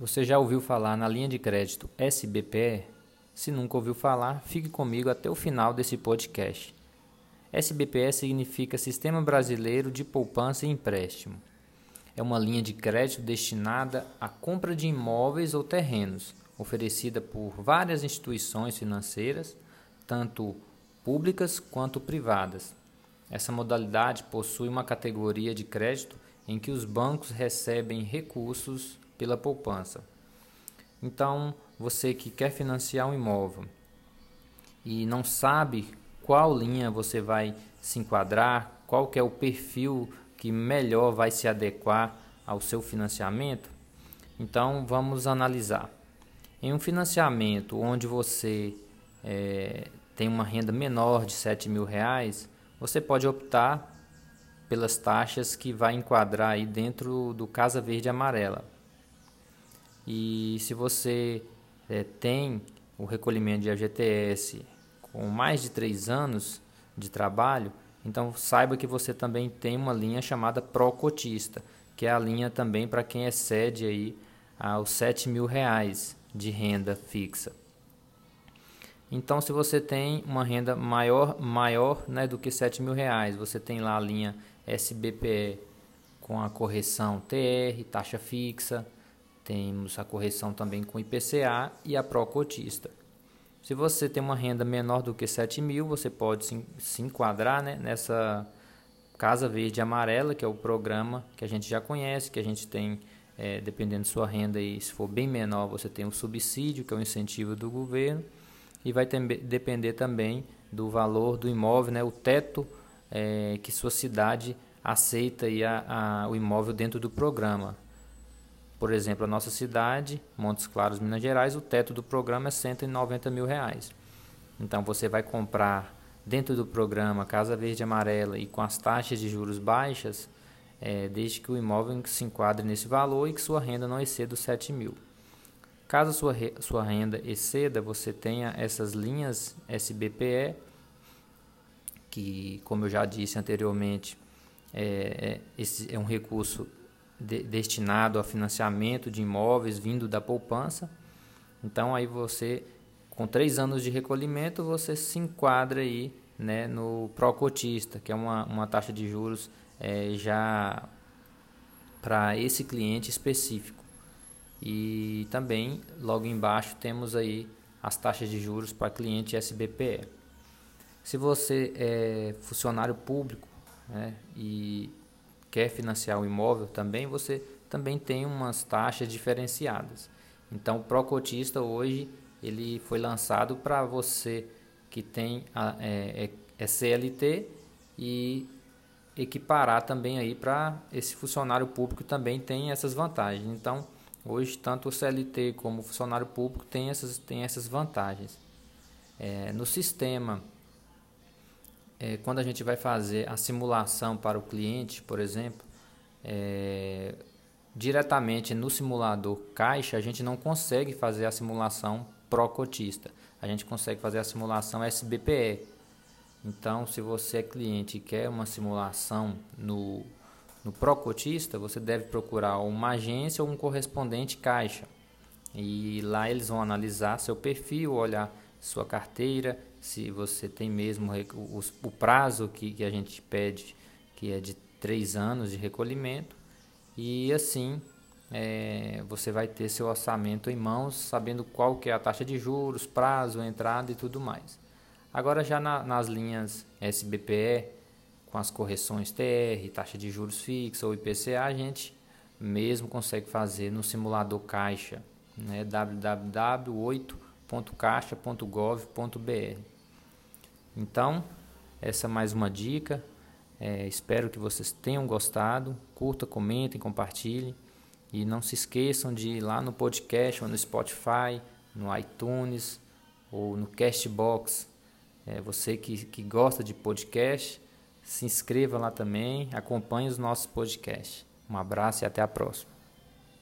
Você já ouviu falar na linha de crédito SBPE? Se nunca ouviu falar, fique comigo até o final desse podcast. SBPE significa Sistema Brasileiro de Poupança e Empréstimo. É uma linha de crédito destinada à compra de imóveis ou terrenos, oferecida por várias instituições financeiras, tanto públicas quanto privadas. Essa modalidade possui uma categoria de crédito em que os bancos recebem recursos pela poupança. Então, você que quer financiar um imóvel e não sabe qual linha você vai se enquadrar, qual é o perfil que melhor vai se adequar ao seu financiamento, então vamos analisar. Em um financiamento onde você é, tem uma renda menor de 7 mil reais, você pode optar pelas taxas que vai enquadrar aí dentro do Casa Verde Amarela. E se você é, tem o recolhimento de FGTS com mais de três anos de trabalho, então saiba que você também tem uma linha chamada Procotista, que é a linha também para quem excede aí aos 7 mil reais de renda fixa. Então, se você tem uma renda maior, maior né, do que 7 mil reais, você tem lá a linha SBPE com a correção TR, taxa fixa, temos a correção também com IPCA e a Procotista. Se você tem uma renda menor do que 7 mil, você pode se, enquadrar né, nessa Casa Verde Amarela, que é o programa que a gente já conhece, que a gente tem, é, dependendo de sua renda, e se for bem menor, você tem o subsídio, que é o incentivo do governo, e vai ter, depender também do valor do imóvel, né, o teto é, que sua cidade aceita e a, a, o imóvel dentro do programa. Por exemplo, a nossa cidade, Montes Claros, Minas Gerais, o teto do programa é 190 mil reais. Então você vai comprar dentro do programa Casa Verde Amarela e com as taxas de juros baixas, é, desde que o imóvel se enquadre nesse valor e que sua renda não exceda os 7 mil. Caso sua, sua renda exceda, você tenha essas linhas SBPE, que, como eu já disse anteriormente, é, é, esse é um recurso de, destinado a financiamento de imóveis vindo da poupança. Então aí você, com três anos de recolhimento, você se enquadra aí né, no pró-cotista, que é uma, uma taxa de juros é, já para esse cliente específico. E também, logo embaixo, temos aí as taxas de juros para cliente SBPE. Se você é funcionário público né, e quer financiar o imóvel também, você também tem umas taxas diferenciadas. Então, o Procotista hoje ele foi lançado para você que tem a, é, é, é CLT e equiparar também aí para esse funcionário público também tem essas vantagens. Então, hoje tanto o CLT como o funcionário público tem essas, tem essas vantagens. É, no sistema é, quando a gente vai fazer a simulação para o cliente, por exemplo, é, diretamente no simulador caixa, a gente não consegue fazer a simulação pró-cotista. A gente consegue fazer a simulação SBPE. Então, se você é cliente e quer uma simulação no, no pró-cotista, você deve procurar uma agência ou um correspondente caixa. E lá eles vão analisar seu perfil, olhar sua carteira, se você tem mesmo o, prazo que, que a gente pede, que é de três anos de recolhimento, e assim é, você vai ter seu orçamento em mãos, sabendo qual que é a taxa de juros, prazo, entrada e tudo mais. Agora já na, nas linhas SBPE, com as correções TR, taxa de juros fixa ou IPCA, a gente mesmo consegue fazer no simulador caixa, né, www.8.caixa.gov.br. Então, essa é mais uma dica. É, espero que vocês tenham gostado. Curta, comentem, compartilhem. E não se esqueçam de ir lá no podcast, ou no Spotify, no iTunes ou no Castbox. É, você que, que gosta de podcast, se inscreva lá também, acompanhe os nossos podcasts. Um abraço e até a próxima.